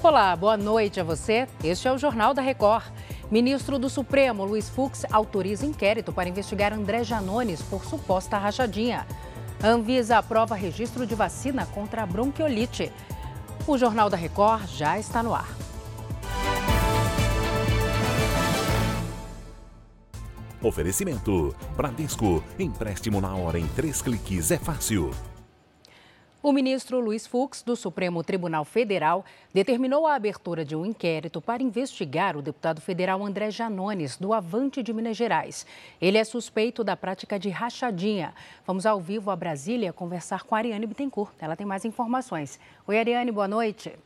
Olá, boa noite a você. Este é o Jornal da Record. Ministro do Supremo, Luiz Fux, autoriza inquérito para investigar André Janones por suposta rachadinha. Anvisa aprova registro de vacina contra a bronquiolite. O Jornal da Record já está no ar. Oferecimento: Bradesco. Empréstimo na hora em três cliques é fácil. O ministro Luiz Fux, do Supremo Tribunal Federal, determinou a abertura de um inquérito para investigar o deputado federal André Janones, do Avante de Minas Gerais. Ele é suspeito da prática de rachadinha. Vamos ao vivo a Brasília conversar com a Ariane Bittencourt. Ela tem mais informações. Oi, Ariane, boa noite.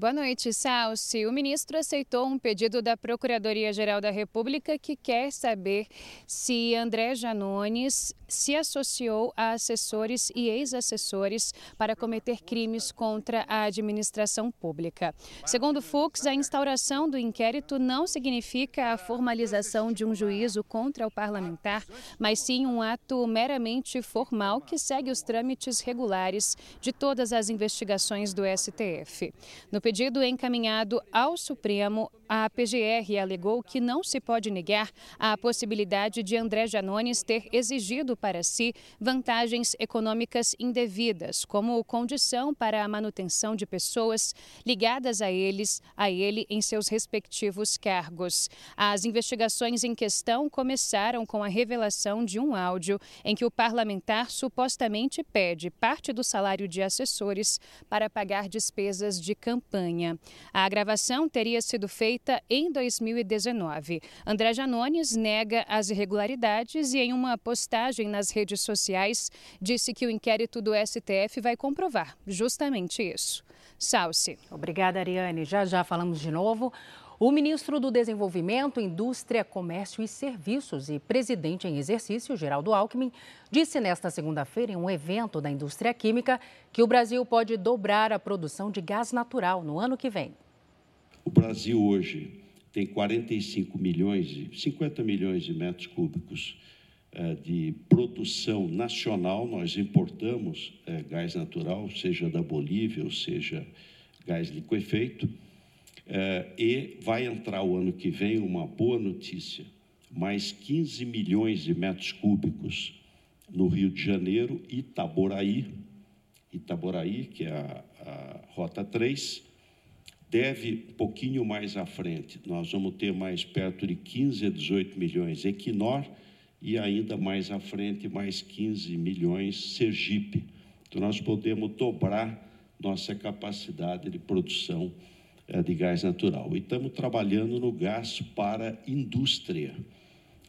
Boa noite, Salsi. O ministro aceitou um pedido da Procuradoria-Geral da República que quer saber se André Janones se associou a assessores e ex-assessores para cometer crimes contra a administração pública. Segundo Fux, a instauração do inquérito não significa a formalização de um juízo contra o parlamentar, mas sim um ato meramente formal que segue os trâmites regulares de todas as investigações do STF. No pedido encaminhado ao Supremo, a PGR alegou que não se pode negar a possibilidade de André Janones ter exigido para si vantagens econômicas indevidas, como condição para a manutenção de pessoas ligadas a eles, a ele em seus respectivos cargos. As investigações em questão começaram com a revelação de um áudio em que o parlamentar supostamente pede parte do salário de assessores para pagar despesas de campanha. A gravação teria sido feita em 2019. André Janones nega as irregularidades e, em uma postagem nas redes sociais, disse que o inquérito do STF vai comprovar justamente isso. Salce. Obrigada, Ariane. Já já falamos de novo. O ministro do Desenvolvimento, Indústria, Comércio e Serviços e presidente em exercício, Geraldo Alckmin, disse nesta segunda-feira, em um evento da indústria química, que o Brasil pode dobrar a produção de gás natural no ano que vem. O Brasil hoje tem 45 milhões, 50 milhões de metros cúbicos eh, de produção nacional. Nós importamos eh, gás natural, seja da Bolívia ou seja gás liquefeito é, e vai entrar o ano que vem uma boa notícia: mais 15 milhões de metros cúbicos no Rio de Janeiro, Itaboraí, Itaboraí, que é a, a Rota 3, deve um pouquinho mais à frente. Nós vamos ter mais perto de 15 a 18 milhões Equinor e ainda mais à frente mais 15 milhões Sergipe. Então nós podemos dobrar nossa capacidade de produção de gás natural. E estamos trabalhando no gás para indústria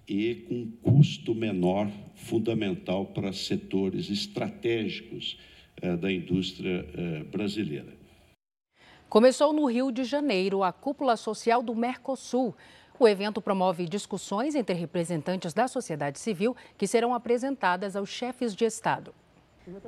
e com custo menor, fundamental para setores estratégicos é, da indústria é, brasileira. Começou no Rio de Janeiro a cúpula social do Mercosul. O evento promove discussões entre representantes da sociedade civil que serão apresentadas aos chefes de Estado.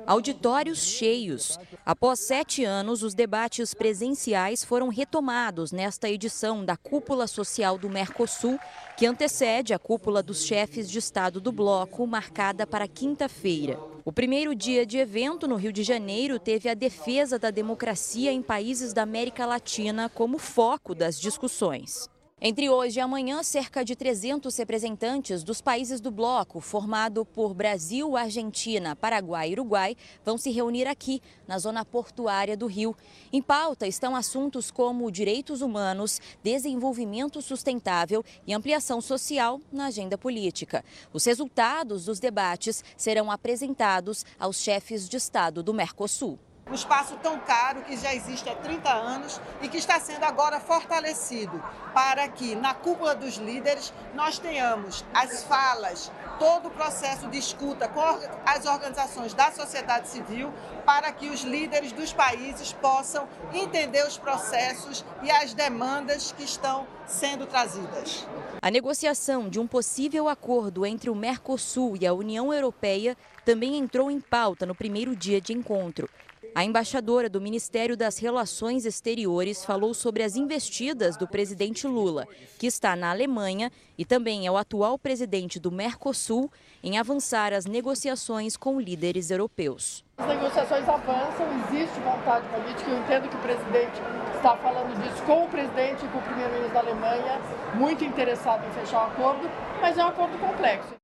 Auditórios cheios. Após sete anos, os debates presenciais foram retomados nesta edição da Cúpula Social do Mercosul, que antecede a cúpula dos chefes de Estado do bloco, marcada para quinta-feira. O primeiro dia de evento no Rio de Janeiro teve a defesa da democracia em países da América Latina como foco das discussões. Entre hoje e amanhã, cerca de 300 representantes dos países do bloco, formado por Brasil, Argentina, Paraguai e Uruguai, vão se reunir aqui, na zona portuária do Rio. Em pauta estão assuntos como direitos humanos, desenvolvimento sustentável e ampliação social na agenda política. Os resultados dos debates serão apresentados aos chefes de Estado do Mercosul um espaço tão caro que já existe há 30 anos e que está sendo agora fortalecido para que na cúpula dos líderes nós tenhamos as falas, todo o processo de escuta com as organizações da sociedade civil para que os líderes dos países possam entender os processos e as demandas que estão sendo trazidas. A negociação de um possível acordo entre o Mercosul e a União Europeia também entrou em pauta no primeiro dia de encontro. A embaixadora do Ministério das Relações Exteriores falou sobre as investidas do presidente Lula, que está na Alemanha e também é o atual presidente do Mercosul, em avançar as negociações com líderes europeus. As negociações avançam, existe vontade política. Eu entendo que o presidente está falando disso com o presidente e com o primeiro-ministro da Alemanha, muito interessado em fechar o acordo, mas é um acordo complexo.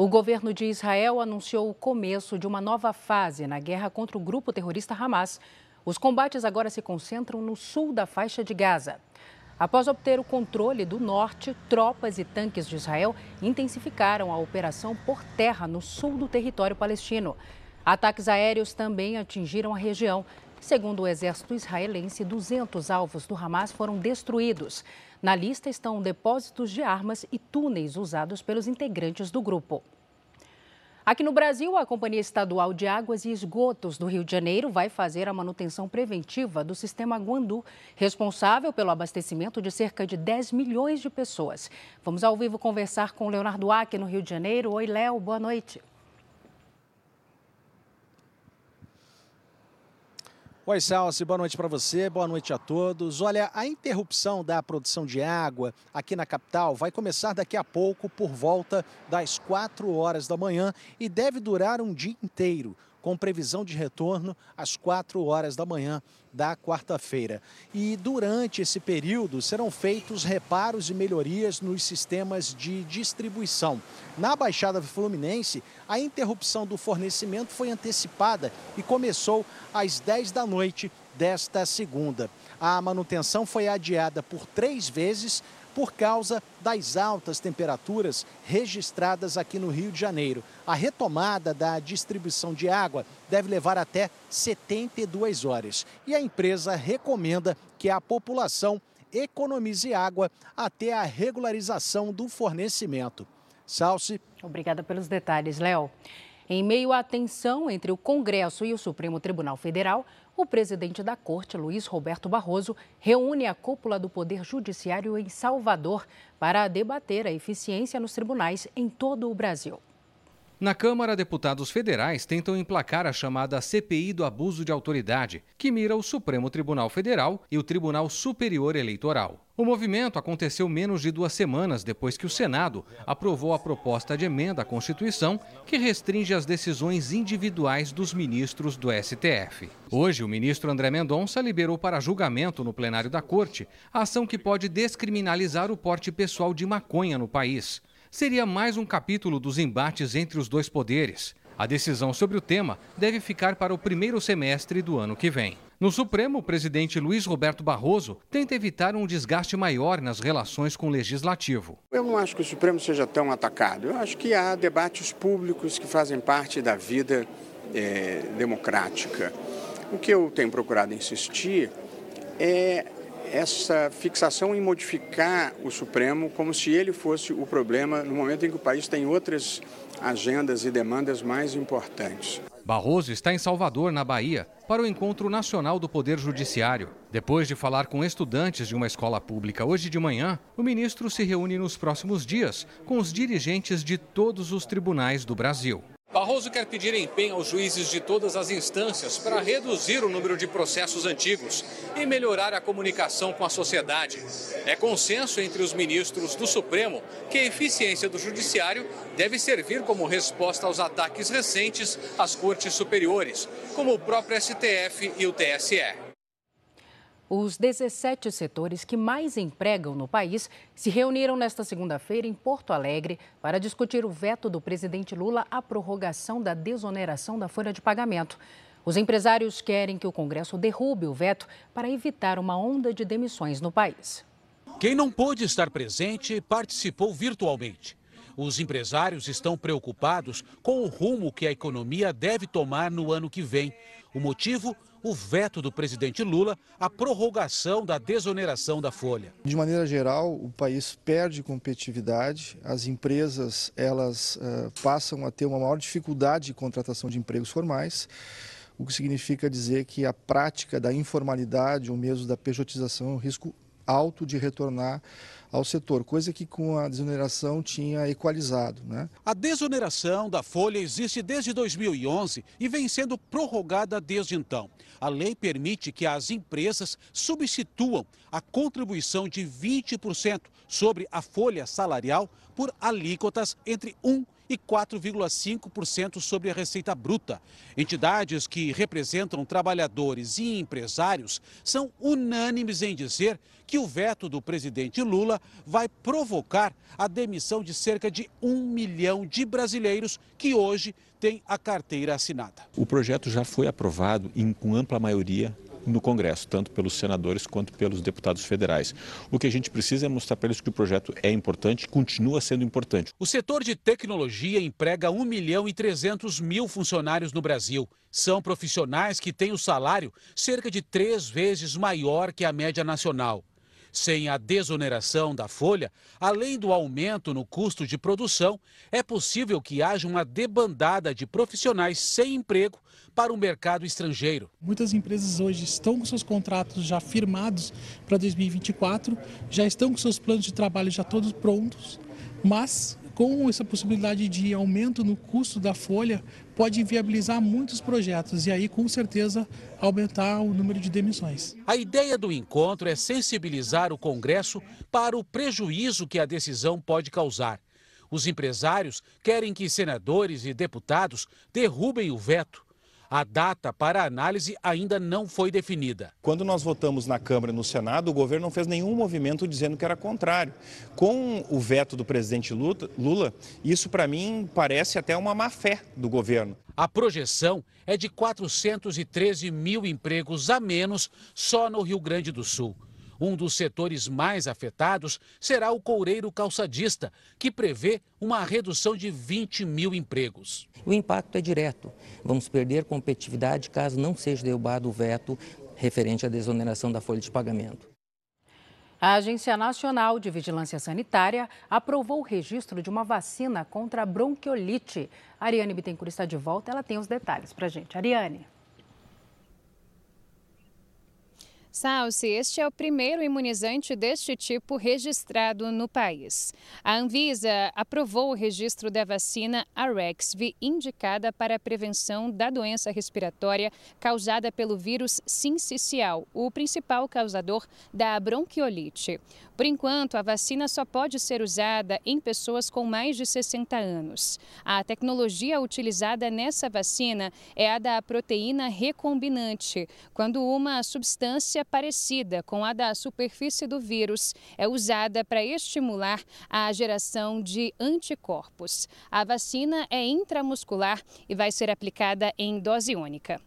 O governo de Israel anunciou o começo de uma nova fase na guerra contra o grupo terrorista Hamas. Os combates agora se concentram no sul da faixa de Gaza. Após obter o controle do norte, tropas e tanques de Israel intensificaram a operação por terra no sul do território palestino. Ataques aéreos também atingiram a região. Segundo o exército israelense, 200 alvos do Hamas foram destruídos. Na lista estão depósitos de armas e túneis usados pelos integrantes do grupo. Aqui no Brasil, a Companhia Estadual de Águas e Esgotos do Rio de Janeiro vai fazer a manutenção preventiva do sistema Guandu, responsável pelo abastecimento de cerca de 10 milhões de pessoas. Vamos ao vivo conversar com Leonardo Aque, no Rio de Janeiro. Oi, Léo, boa noite. Oi, Salsi, boa noite para você, boa noite a todos. Olha, a interrupção da produção de água aqui na capital vai começar daqui a pouco por volta das 4 horas da manhã e deve durar um dia inteiro com previsão de retorno às 4 horas da manhã da quarta-feira. E durante esse período serão feitos reparos e melhorias nos sistemas de distribuição. Na Baixada Fluminense, a interrupção do fornecimento foi antecipada e começou às 10 da noite desta segunda. A manutenção foi adiada por três vezes por causa das altas temperaturas registradas aqui no Rio de Janeiro. A retomada da distribuição de água deve levar até 72 horas e a empresa recomenda que a população economize água até a regularização do fornecimento. Salce. Obrigada pelos detalhes, Léo. Em meio à tensão entre o Congresso e o Supremo Tribunal Federal, o presidente da Corte, Luiz Roberto Barroso, reúne a cúpula do Poder Judiciário em Salvador para debater a eficiência nos tribunais em todo o Brasil. Na Câmara, deputados federais tentam emplacar a chamada CPI do abuso de autoridade, que mira o Supremo Tribunal Federal e o Tribunal Superior Eleitoral. O movimento aconteceu menos de duas semanas depois que o Senado aprovou a proposta de emenda à Constituição que restringe as decisões individuais dos ministros do STF. Hoje, o ministro André Mendonça liberou para julgamento no plenário da Corte a ação que pode descriminalizar o porte pessoal de maconha no país seria mais um capítulo dos embates entre os dois poderes. A decisão sobre o tema deve ficar para o primeiro semestre do ano que vem. No Supremo, o presidente Luiz Roberto Barroso tenta evitar um desgaste maior nas relações com o legislativo. Eu não acho que o Supremo seja tão atacado. Eu acho que há debates públicos que fazem parte da vida é, democrática. O que eu tenho procurado insistir é essa fixação em modificar o Supremo como se ele fosse o problema no momento em que o país tem outras agendas e demandas mais importantes. Barroso está em Salvador, na Bahia, para o Encontro Nacional do Poder Judiciário. Depois de falar com estudantes de uma escola pública hoje de manhã, o ministro se reúne nos próximos dias com os dirigentes de todos os tribunais do Brasil. Barroso quer pedir empenho aos juízes de todas as instâncias para reduzir o número de processos antigos e melhorar a comunicação com a sociedade. É consenso entre os ministros do Supremo que a eficiência do Judiciário deve servir como resposta aos ataques recentes às cortes superiores, como o próprio STF e o TSE. Os 17 setores que mais empregam no país se reuniram nesta segunda-feira em Porto Alegre para discutir o veto do presidente Lula à prorrogação da desoneração da folha de pagamento. Os empresários querem que o Congresso derrube o veto para evitar uma onda de demissões no país. Quem não pôde estar presente participou virtualmente. Os empresários estão preocupados com o rumo que a economia deve tomar no ano que vem. O motivo? o veto do presidente Lula à prorrogação da desoneração da folha. De maneira geral, o país perde competitividade, as empresas elas uh, passam a ter uma maior dificuldade de contratação de empregos formais, o que significa dizer que a prática da informalidade ou mesmo da pejotização é um risco alto de retornar ao setor, coisa que com a desoneração tinha equalizado. Né? A desoneração da folha existe desde 2011 e vem sendo prorrogada desde então. A lei permite que as empresas substituam a contribuição de 20% sobre a folha salarial por alíquotas entre 1 e 4,5% sobre a receita bruta. Entidades que representam trabalhadores e empresários são unânimes em dizer que o veto do presidente Lula vai provocar a demissão de cerca de um milhão de brasileiros que hoje têm a carteira assinada. O projeto já foi aprovado em, com ampla maioria no Congresso, tanto pelos senadores quanto pelos deputados federais. O que a gente precisa é mostrar para eles que o projeto é importante continua sendo importante. O setor de tecnologia emprega 1 milhão e 300 mil funcionários no Brasil. São profissionais que têm o salário cerca de três vezes maior que a média nacional. Sem a desoneração da folha, além do aumento no custo de produção, é possível que haja uma debandada de profissionais sem emprego para o mercado estrangeiro. Muitas empresas hoje estão com seus contratos já firmados para 2024, já estão com seus planos de trabalho já todos prontos, mas com essa possibilidade de aumento no custo da folha, pode inviabilizar muitos projetos e aí, com certeza, aumentar o número de demissões. A ideia do encontro é sensibilizar o Congresso para o prejuízo que a decisão pode causar. Os empresários querem que senadores e deputados derrubem o veto a data para análise ainda não foi definida. Quando nós votamos na Câmara e no Senado, o governo não fez nenhum movimento dizendo que era contrário. Com o veto do presidente Lula, isso para mim parece até uma má fé do governo. A projeção é de 413 mil empregos a menos só no Rio Grande do Sul. Um dos setores mais afetados será o coureiro calçadista, que prevê uma redução de 20 mil empregos. O impacto é direto. Vamos perder competitividade caso não seja derrubado o veto referente à desoneração da folha de pagamento. A Agência Nacional de Vigilância Sanitária aprovou o registro de uma vacina contra a bronquiolite. A Ariane Bittencourt está de volta, ela tem os detalhes para a gente. Ariane. Salsi, este é o primeiro imunizante deste tipo registrado no país. A Anvisa aprovou o registro da vacina Arexv, indicada para a prevenção da doença respiratória causada pelo vírus sincicial, o principal causador da bronquiolite. Por enquanto, a vacina só pode ser usada em pessoas com mais de 60 anos. A tecnologia utilizada nessa vacina é a da proteína recombinante, quando uma substância parecida com a da superfície do vírus é usada para estimular a geração de anticorpos. A vacina é intramuscular e vai ser aplicada em dose única.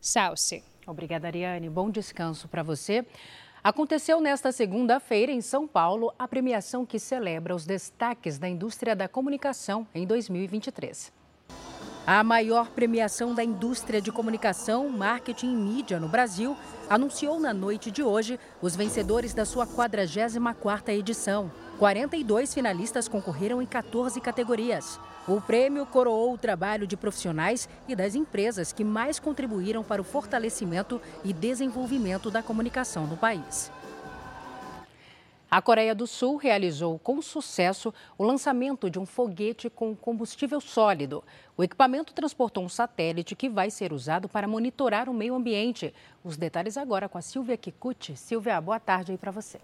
Salce. Obrigada, Ariane. Bom descanso para você. Aconteceu nesta segunda-feira, em São Paulo, a premiação que celebra os destaques da indústria da comunicação em 2023. A maior premiação da indústria de comunicação, marketing e mídia no Brasil anunciou na noite de hoje os vencedores da sua 44ª edição. 42 finalistas concorreram em 14 categorias. O prêmio coroou o trabalho de profissionais e das empresas que mais contribuíram para o fortalecimento e desenvolvimento da comunicação no país. A Coreia do Sul realizou com sucesso o lançamento de um foguete com combustível sólido. O equipamento transportou um satélite que vai ser usado para monitorar o meio ambiente. Os detalhes agora com a Silvia Kikuchi. Silvia, boa tarde aí para você.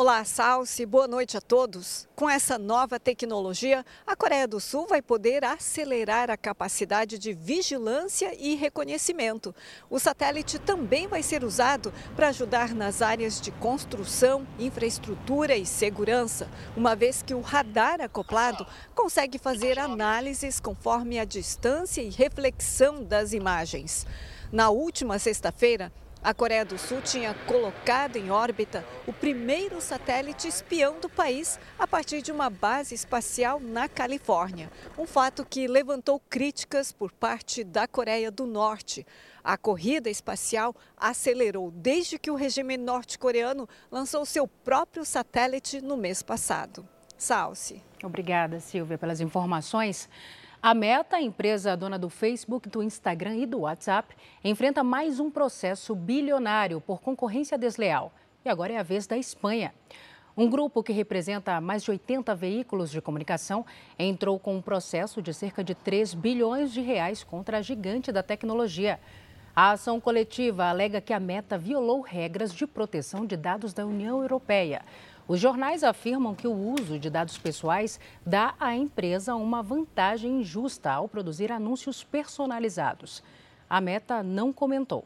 Olá, Salsi, boa noite a todos. Com essa nova tecnologia, a Coreia do Sul vai poder acelerar a capacidade de vigilância e reconhecimento. O satélite também vai ser usado para ajudar nas áreas de construção, infraestrutura e segurança, uma vez que o radar acoplado consegue fazer análises conforme a distância e reflexão das imagens. Na última sexta-feira, a Coreia do Sul tinha colocado em órbita o primeiro satélite espião do país a partir de uma base espacial na Califórnia. Um fato que levantou críticas por parte da Coreia do Norte. A corrida espacial acelerou desde que o regime norte-coreano lançou seu próprio satélite no mês passado. Salce. Obrigada, Silvia, pelas informações. A Meta, empresa dona do Facebook, do Instagram e do WhatsApp, enfrenta mais um processo bilionário por concorrência desleal. E agora é a vez da Espanha. Um grupo que representa mais de 80 veículos de comunicação entrou com um processo de cerca de 3 bilhões de reais contra a gigante da tecnologia. A ação coletiva alega que a Meta violou regras de proteção de dados da União Europeia. Os jornais afirmam que o uso de dados pessoais dá à empresa uma vantagem injusta ao produzir anúncios personalizados. A Meta não comentou.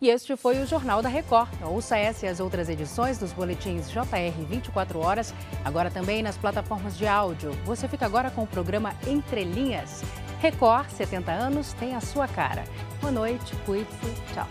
E este foi o Jornal da Record. Ouça essa e as outras edições dos boletins JR 24 horas, agora também nas plataformas de áudio. Você fica agora com o programa Entre Linhas. Record, 70 anos, tem a sua cara. Boa noite, cuide-se, tchau.